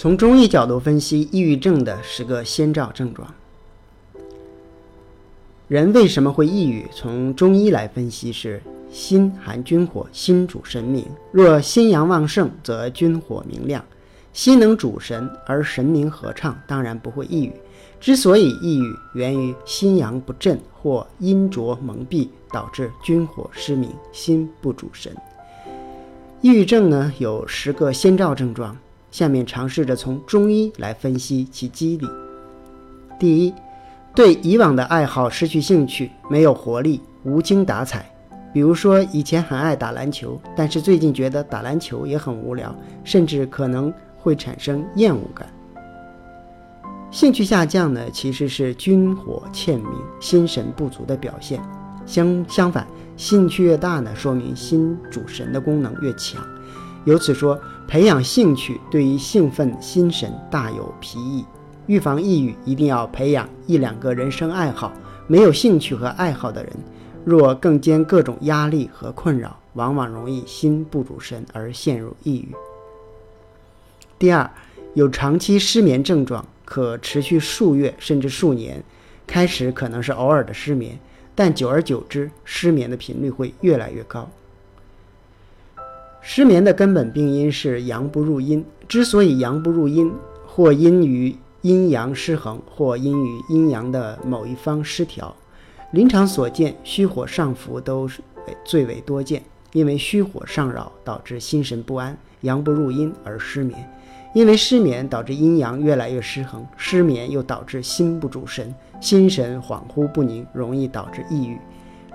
从中医角度分析抑郁症的十个先兆症状。人为什么会抑郁？从中医来分析是心含君火，心主神明。若心阳旺盛，则君火明亮，心能主神，而神明合唱，当然不会抑郁。之所以抑郁，源于心阳不振或阴浊蒙蔽，导致君火失明，心不主神。抑郁症呢有十个先兆症状，下面尝试着从中医来分析其机理。第一。对以往的爱好失去兴趣，没有活力，无精打采。比如说，以前很爱打篮球，但是最近觉得打篮球也很无聊，甚至可能会产生厌恶感。兴趣下降呢，其实是君火欠明、心神不足的表现。相相反，兴趣越大呢，说明心主神的功能越强。由此说，培养兴趣对于兴奋心神大有裨益。预防抑郁，一定要培养一两个人生爱好。没有兴趣和爱好的人，若更兼各种压力和困扰，往往容易心不主神而陷入抑郁。第二，有长期失眠症状，可持续数月甚至数年。开始可能是偶尔的失眠，但久而久之，失眠的频率会越来越高。失眠的根本病因是阳不入阴。之所以阳不入阴，或因于阴阳失衡，或因于阴阳的某一方失调，临场所见，虚火上浮都是最为多见。因为虚火上扰，导致心神不安，阳不入阴而失眠；因为失眠导致阴阳越来越失衡，失眠又导致心不主神，心神恍惚不宁，容易导致抑郁。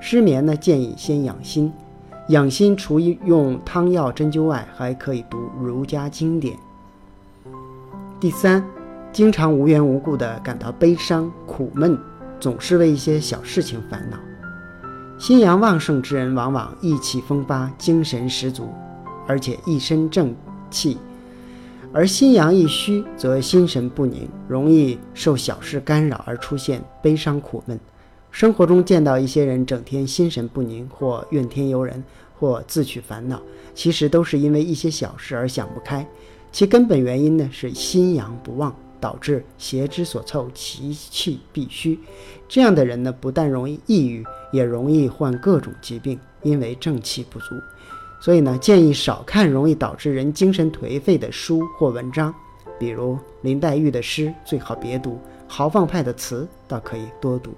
失眠呢，建议先养心，养心除用汤药针灸外，还可以读儒家经典。第三。经常无缘无故地感到悲伤、苦闷，总是为一些小事情烦恼。心阳旺盛之人往往意气风发、精神十足，而且一身正气；而心阳一虚，则心神不宁，容易受小事干扰而出现悲伤苦闷。生活中见到一些人整天心神不宁，或怨天尤人，或自取烦恼，其实都是因为一些小事而想不开，其根本原因呢是心阳不旺。导致邪之所凑，其气必虚。这样的人呢，不但容易抑郁，也容易患各种疾病，因为正气不足。所以呢，建议少看容易导致人精神颓废的书或文章，比如林黛玉的诗最好别读，豪放派的词倒可以多读。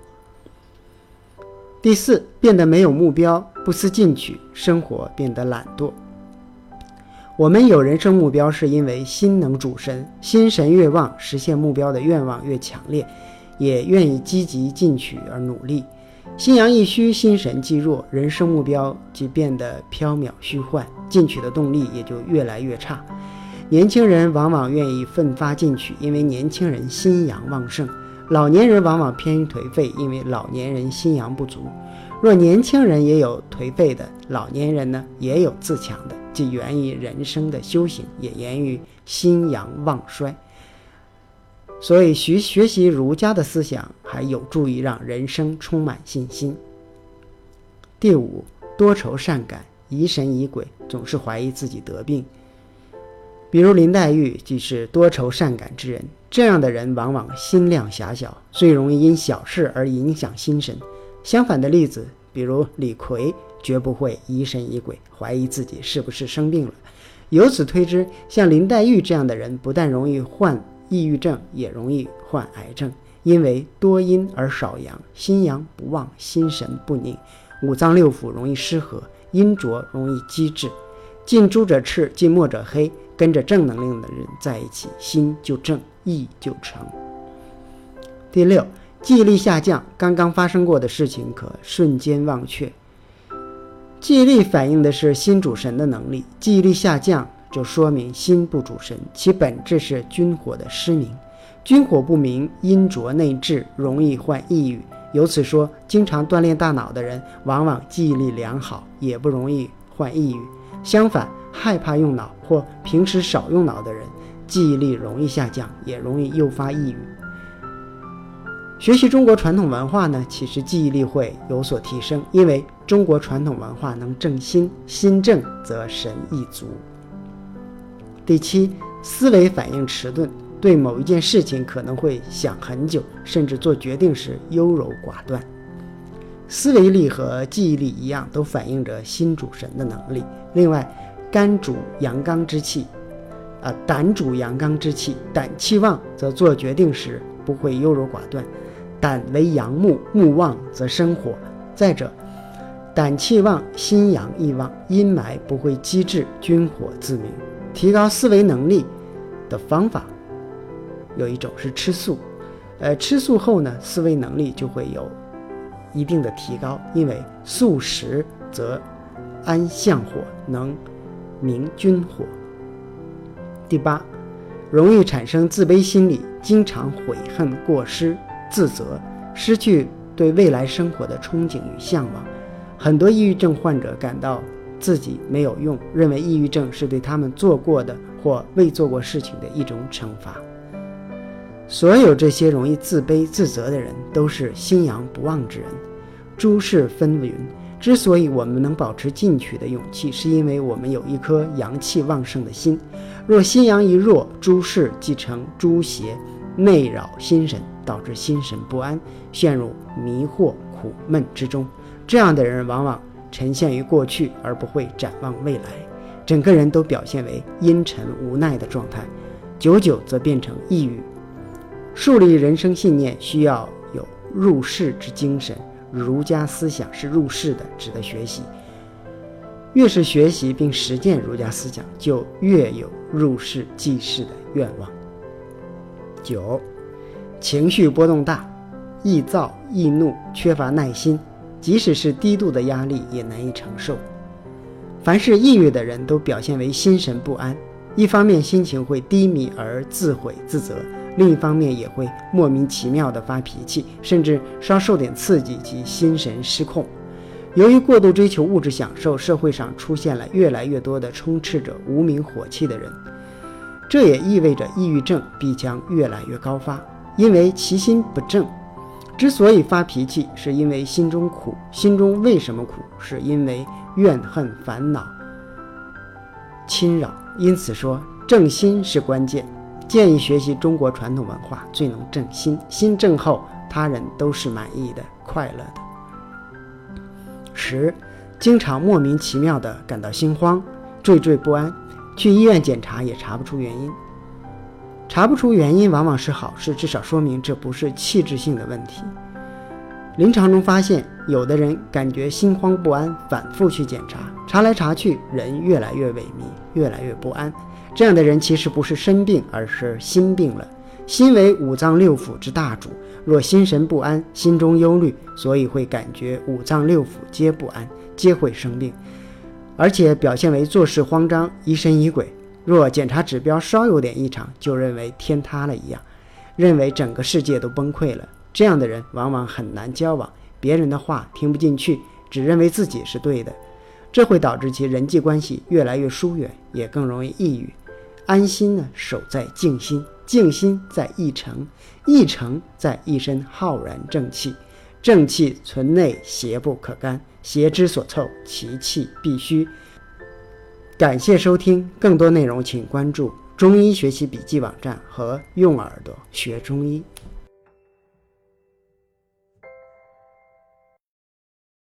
第四，变得没有目标，不思进取，生活变得懒惰。我们有人生目标，是因为心能主神，心神越旺，实现目标的愿望越强烈，也愿意积极进取而努力。心阳一虚，心神既弱，人生目标即变得缥缈虚幻，进取的动力也就越来越差。年轻人往往愿意奋发进取，因为年轻人心阳旺盛；老年人往往偏于颓废，因为老年人心阳不足。若年轻人也有颓废的，老年人呢也有自强的。既源于人生的修行，也源于心阳旺衰。所以学学习儒家的思想，还有助于让人生充满信心。第五，多愁善感，疑神疑鬼，总是怀疑自己得病。比如林黛玉即是多愁善感之人，这样的人往往心量狭小，最容易因小事而影响心神。相反的例子，比如李逵。绝不会疑神疑鬼，怀疑自己是不是生病了。由此推知，像林黛玉这样的人，不但容易患抑郁症，也容易患癌症，因为多阴而少阳，心阳不旺，心神不宁，五脏六腑容易失和，阴浊容易积滞。近朱者赤，近墨者黑。跟着正能量的人在一起，心就正，意就成。第六，记忆力下降，刚刚发生过的事情可瞬间忘却。记忆力反映的是心主神的能力，记忆力下降就说明心不主神，其本质是君火的失明。君火不明，阴浊内滞，容易患抑郁。由此说，经常锻炼大脑的人，往往记忆力良好，也不容易患抑郁。相反，害怕用脑或平时少用脑的人，记忆力容易下降，也容易诱发抑郁。学习中国传统文化呢，其实记忆力会有所提升，因为中国传统文化能正心，心正则神亦足。第七，思维反应迟钝，对某一件事情可能会想很久，甚至做决定时优柔寡断。思维力和记忆力一样，都反映着心主神的能力。另外，肝主阳刚之气，啊，胆主阳刚之气，胆气旺则做决定时不会优柔寡断。胆为阳木，木旺则生火。再者，胆气旺，心阳亦旺，阴霾不会积滞，军火自明。提高思维能力的方法有一种是吃素，呃，吃素后呢，思维能力就会有一定的提高，因为素食则安相火，能明君火。第八，容易产生自卑心理，经常悔恨过失。自责，失去对未来生活的憧憬与向往。很多抑郁症患者感到自己没有用，认为抑郁症是对他们做过的或未做过事情的一种惩罚。所有这些容易自卑自责的人，都是心阳不旺之人。诸事纷纭，之所以我们能保持进取的勇气，是因为我们有一颗阳气旺盛的心。若心阳一弱，诸事即成诸邪，内扰心神。导致心神不安，陷入迷惑苦闷之中。这样的人往往沉陷于过去，而不会展望未来，整个人都表现为阴沉无奈的状态，久久则变成抑郁。树立人生信念需要有入世之精神，儒家思想是入世的，值得学习。越是学习并实践儒家思想，就越有入世济世的愿望。九。情绪波动大，易躁易怒，缺乏耐心，即使是低度的压力也难以承受。凡是抑郁的人都表现为心神不安，一方面心情会低迷而自毁自责，另一方面也会莫名其妙地发脾气，甚至稍受点刺激即心神失控。由于过度追求物质享受，社会上出现了越来越多的充斥着无名火气的人，这也意味着抑郁症必将越来越高发。因为其心不正，之所以发脾气，是因为心中苦。心中为什么苦？是因为怨恨、烦恼侵扰。因此说，正心是关键。建议学习中国传统文化，最能正心。心正后，他人都是满意的、快乐的。十，经常莫名其妙的感到心慌、惴惴不安，去医院检查也查不出原因。查不出原因往往是好事，至少说明这不是器质性的问题。临床中发现，有的人感觉心慌不安，反复去检查，查来查去，人越来越萎靡，越来越不安。这样的人其实不是生病，而是心病了。心为五脏六腑之大主，若心神不安，心中忧虑，所以会感觉五脏六腑皆不安，皆会生病，而且表现为做事慌张，疑神疑鬼。若检查指标稍有点异常，就认为天塌了一样，认为整个世界都崩溃了。这样的人往往很难交往，别人的话听不进去，只认为自己是对的，这会导致其人际关系越来越疏远，也更容易抑郁。安心呢，守在静心，静心在一诚，一诚在一身浩然正气，正气存内，邪不可干，邪之所凑，其气必虚。感谢收听，更多内容请关注中医学习笔记网站和用耳朵学中医。